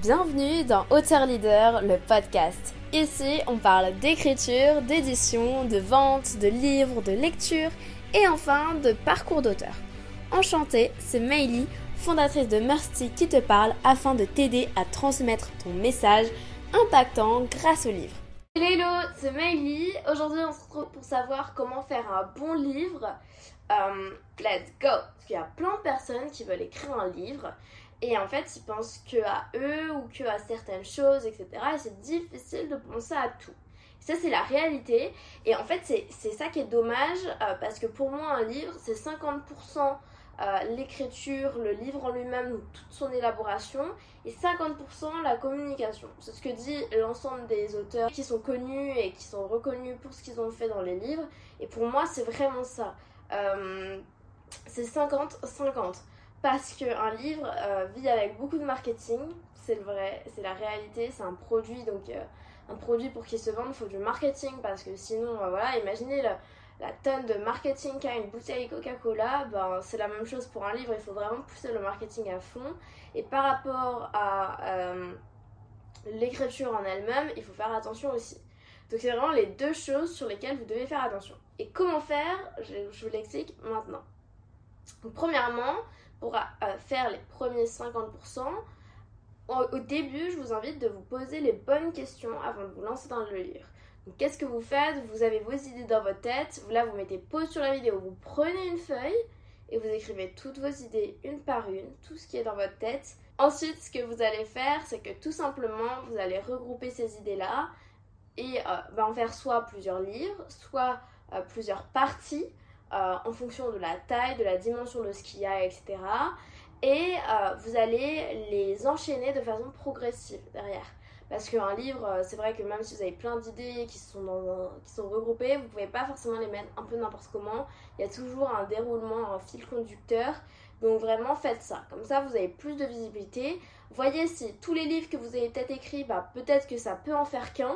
Bienvenue dans Auteur Leader, le podcast. Ici, on parle d'écriture, d'édition, de vente, de livres, de lecture et enfin de parcours d'auteur. Enchantée, c'est Meili, fondatrice de Mercy qui te parle afin de t'aider à transmettre ton message impactant grâce au livre. Hello, c'est Meili. Aujourd'hui, on se retrouve pour savoir comment faire un bon livre. Euh, let's go! Parce qu'il y a plein de personnes qui veulent écrire un livre et en fait, ils pensent que à eux ou que à certaines choses, etc. Et c'est difficile de penser à tout. Ça, c'est la réalité. Et en fait, c'est ça qui est dommage euh, parce que pour moi, un livre, c'est 50% euh, l'écriture, le livre en lui-même, toute son élaboration, et 50% la communication. C'est ce que dit l'ensemble des auteurs qui sont connus et qui sont reconnus pour ce qu'ils ont fait dans les livres. Et pour moi, c'est vraiment ça. Euh, c'est 50-50 parce qu'un livre euh, vit avec beaucoup de marketing, c'est le vrai, c'est la réalité, c'est un produit, donc euh, un produit pour qu'il se vende, il faut du marketing, parce que sinon, euh, voilà, imaginez la tonne de marketing qu'a une bouteille Coca-Cola, ben, c'est la même chose pour un livre, il faut vraiment pousser le marketing à fond, et par rapport à l'écriture en elle-même, il faut faire attention aussi. Donc c'est vraiment les deux choses sur lesquelles vous devez faire attention. Et comment faire? Je, je vous l'explique maintenant. Donc, premièrement, pour euh, faire les premiers 50%, au, début, je vous invite de vous poser les bonnes questions avant de vous lancer dans le livre. qu'est-ce que vous faites? Vous avez vos idées dans votre tête. Là, vous mettez pause sur la vidéo, vous prenez une feuille et vous écrivez toutes vos idées une par une, tout ce qui est dans votre tête. Ensuite, ce que vous allez faire, c'est que tout simplement, vous allez regrouper ces idées-là et euh, bah, en faire soit plusieurs livres, soit euh, plusieurs parties. Euh, en fonction de la taille, de la dimension de ce qu'il y a, etc. Et euh, vous allez les enchaîner de façon progressive derrière. Parce qu'un livre, euh, c'est vrai que même si vous avez plein d'idées qui, sont regroupées, vous ne pouvez pas forcément les mettre un peu n'importe comment. Il y a toujours un déroulement, un fil conducteur. Donc vraiment faites ça. Comme ça, vous avez plus de visibilité. Voyez si tous les livres que vous avez peut-être écrits, bah, peut-être que ça peut en faire qu'un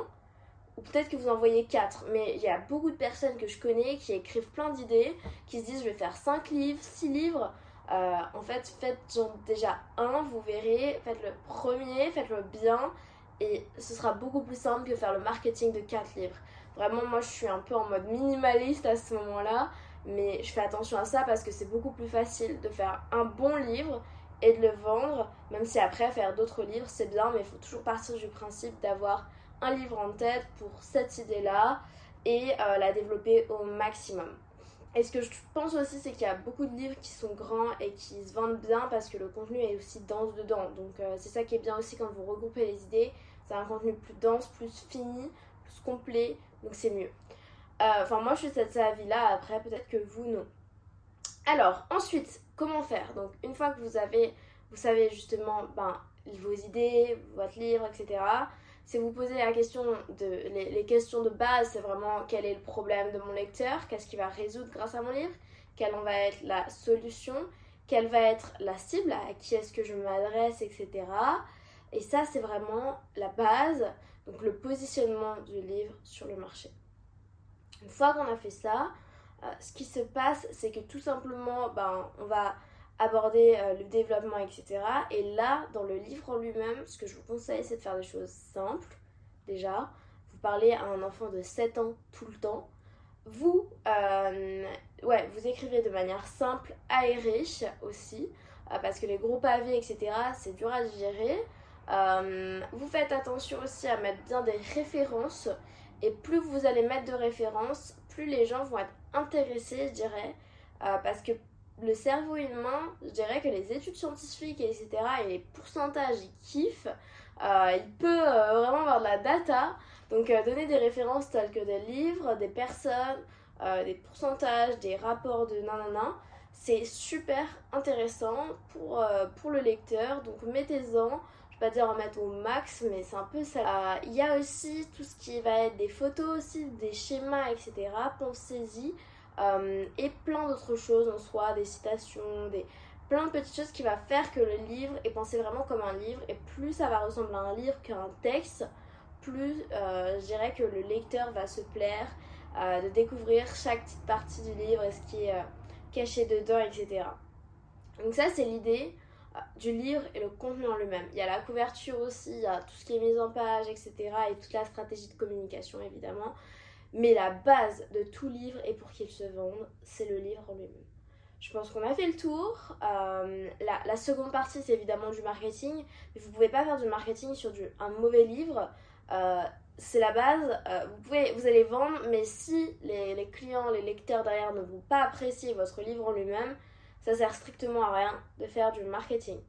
ou peut-être que vous en voyez 4, mais il y a beaucoup de personnes que je connais qui écrivent plein d'idées, qui se disent je vais faire 5 livres, 6 livres. Euh, en fait, faites déjà un, vous verrez, faites le premier, faites-le bien, et ce sera beaucoup plus simple que faire le marketing de 4 livres. Vraiment, moi je suis un peu en mode minimaliste à ce moment-là, mais je fais attention à ça parce que c'est beaucoup plus facile de faire un bon livre et de le vendre, même si après faire d'autres livres c'est bien, mais il faut toujours partir du principe d'avoir un livre en tête pour cette idée-là et euh, la développer au maximum. Et ce que je pense aussi, c'est qu'il y a beaucoup de livres qui sont grands et qui se vendent bien parce que le contenu est aussi dense dedans. Donc euh, c'est ça qui est bien aussi quand vous regroupez les idées. C'est un contenu plus dense, plus fini, plus complet. Donc c'est mieux. Euh, enfin moi je suis cette avis-là, après peut-être que vous non. Alors ensuite, comment faire? Donc une fois que vous avez, vous savez justement ben, vos idées, votre livre, etc si vous posez la question de les, questions de base, c'est vraiment quel est le problème de mon lecteur, qu'est-ce qu'il va résoudre grâce à mon livre, quelle va être la solution, quelle va être la cible, à qui est-ce que je m'adresse, etc. Et ça, c'est vraiment la base, donc le positionnement du livre sur le marché. Une fois qu'on a fait ça, euh, ce qui se passe, c'est que tout simplement, ben, on va aborder euh, le développement, etc. Et là, dans le livre en lui-même, ce que je vous conseille, c'est de faire des choses simples, déjà. Vous parlez à un enfant de 7 ans tout le temps. Vous, euh, ouais, vous écrivez de manière simple, aérée aussi, euh, parce que les gros pavés, etc., c'est dur à digérer. vous faites attention aussi à mettre bien des références. Et plus vous allez mettre de références, plus les gens vont être intéressés, je dirais. parce que le cerveau humain, je dirais que les études scientifiques, etc., et les pourcentages, ils kiffent. Euh, il peut euh, vraiment avoir de la data. Donc, euh, donner des références telles que des livres, des personnes, des pourcentages, des rapports de nanana, c'est super intéressant pour, pour le lecteur. Donc, mettez-en. Je vais pas dire en mettre au max, mais c'est un peu ça. Il y a aussi tout ce qui va être des photos aussi, des schémas, etc. Pensez-y. Euh, et plein d'autres choses en soi, des citations, des plein de petites choses qui va faire que le livre est pensé vraiment comme un livre et plus ça va ressembler à un livre qu'un texte, plus euh, je dirais que le lecteur va se plaire euh, de découvrir chaque petite partie du livre et ce qui est caché dedans, etc. Donc ça c'est l'idée. du livre et le contenu en lui-même. Il y a la couverture aussi, il y a tout ce qui est mise en page, etc. et toute la stratégie de communication évidemment. Mais la base de tout livre et pour qu'il se vende, c'est le livre en lui-même. Je pense qu'on a fait le tour. Euh, la, seconde partie, c'est évidemment du marketing. Mais vous ne pouvez pas faire du marketing sur un mauvais livre. Euh, c'est la base. Euh, vous, pouvez, vous allez vendre, mais si les, clients, les lecteurs derrière ne vont pas apprécier votre livre en lui-même, ça sert strictement à rien de faire du marketing.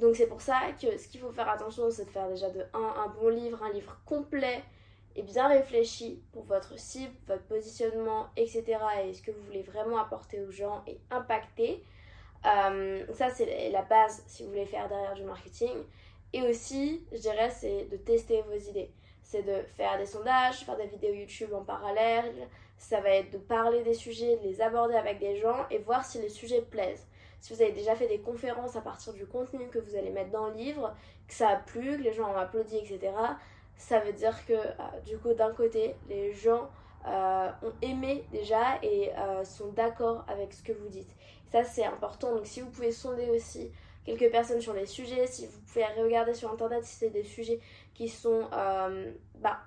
Donc c'est pour ça que ce qu'il faut faire attention, c'est de faire déjà de un bon livre, un livre complet et bien réfléchi pour votre cible, votre positionnement, etc. et ce que vous voulez vraiment apporter aux gens et impacter. Euh, ça, c'est la base si vous voulez faire derrière du marketing. Et aussi, je dirais, c'est de tester vos idées. C'est de faire des sondages, faire des vidéos YouTube en parallèle. Ça va être de parler des sujets, de les aborder avec des gens et voir si les sujets plaisent. Si vous avez déjà fait des conférences à partir du contenu que vous allez mettre dans le livre, que ça a plu, que les gens ont applaudi, etc., ça veut dire que euh, du coup d'un côté les gens euh, ont aimé déjà et euh, sont d'accord avec ce que vous dites. Ça c'est important, donc si vous pouvez sonder aussi quelques personnes sur les sujets, si vous pouvez regarder sur internet si c'est des sujets qui sont bah,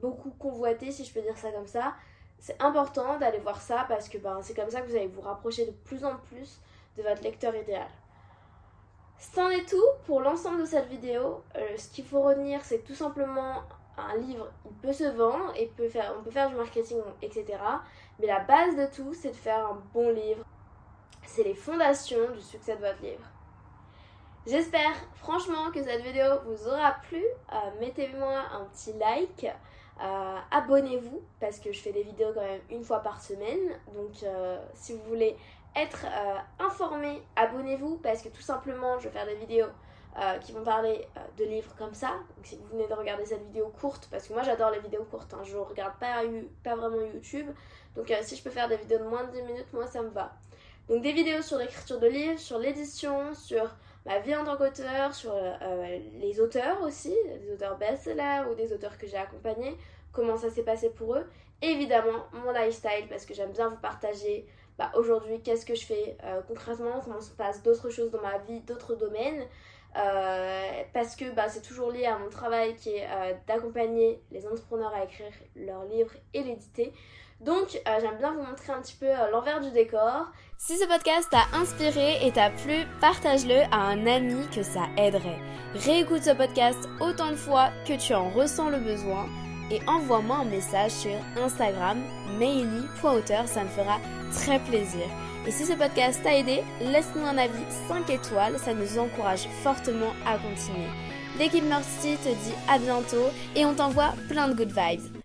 beaucoup convoités, si je peux dire ça comme ça, c'est important d'aller voir ça parce que bah, c'est comme ça que vous allez vous rapprocher de plus en plus de votre lecteur idéal. C'en est tout pour l'ensemble de cette vidéo. Euh, ce qu'il faut retenir, c'est tout simplement un livre, il peut se vendre, et peut faire, on peut faire du marketing, etc. Mais la base de tout, c'est de faire un bon livre. C'est les fondations du succès de votre livre. J'espère franchement que cette vidéo vous aura plu. Euh, mettez-moi un petit like. Euh, abonnez-vous parce que je fais des vidéos quand même une fois par semaine. Donc si vous voulez être euh, informé, abonnez-vous parce que tout simplement je vais faire des vidéos euh, qui vont parler euh, de livres comme ça. Donc si vous venez de regarder cette vidéo courte, parce que moi j'adore les vidéos courtes, hein, je regarde pas, vraiment YouTube. Donc si je peux faire des vidéos de moins de 10 minutes, moi ça me va. Donc des vidéos sur l'écriture de livres, sur l'édition, sur ma vie en tant qu'auteur, sur les auteurs aussi, des auteurs best-sellers ou des auteurs que j'ai accompagnés, comment ça s'est passé pour eux. évidemment mon lifestyle parce que j'aime bien vous partager bah, aujourd'hui qu'est-ce que je fais euh, concrètement, comment se passe d'autres choses dans ma vie, d'autres domaines? Euh, parce que bah, c'est toujours lié à mon travail qui est euh, d'accompagner les entrepreneurs à écrire leurs livres et l'éditer. Donc j'aime bien vous montrer un petit peu l'envers du décor. Si ce podcast t'a inspiré et t'a plu, partage-le à un ami que ça aiderait. Réécoute ce podcast autant de fois que tu en ressens le besoin et envoie-moi un message sur Instagram, maily.auteur, ça me fera très plaisir. Et si ce podcast t'a aidé, laisse-nous un avis 5 étoiles, ça nous encourage fortement à continuer. L'équipe Mercy te dit à bientôt et on t'envoie plein de good vibes.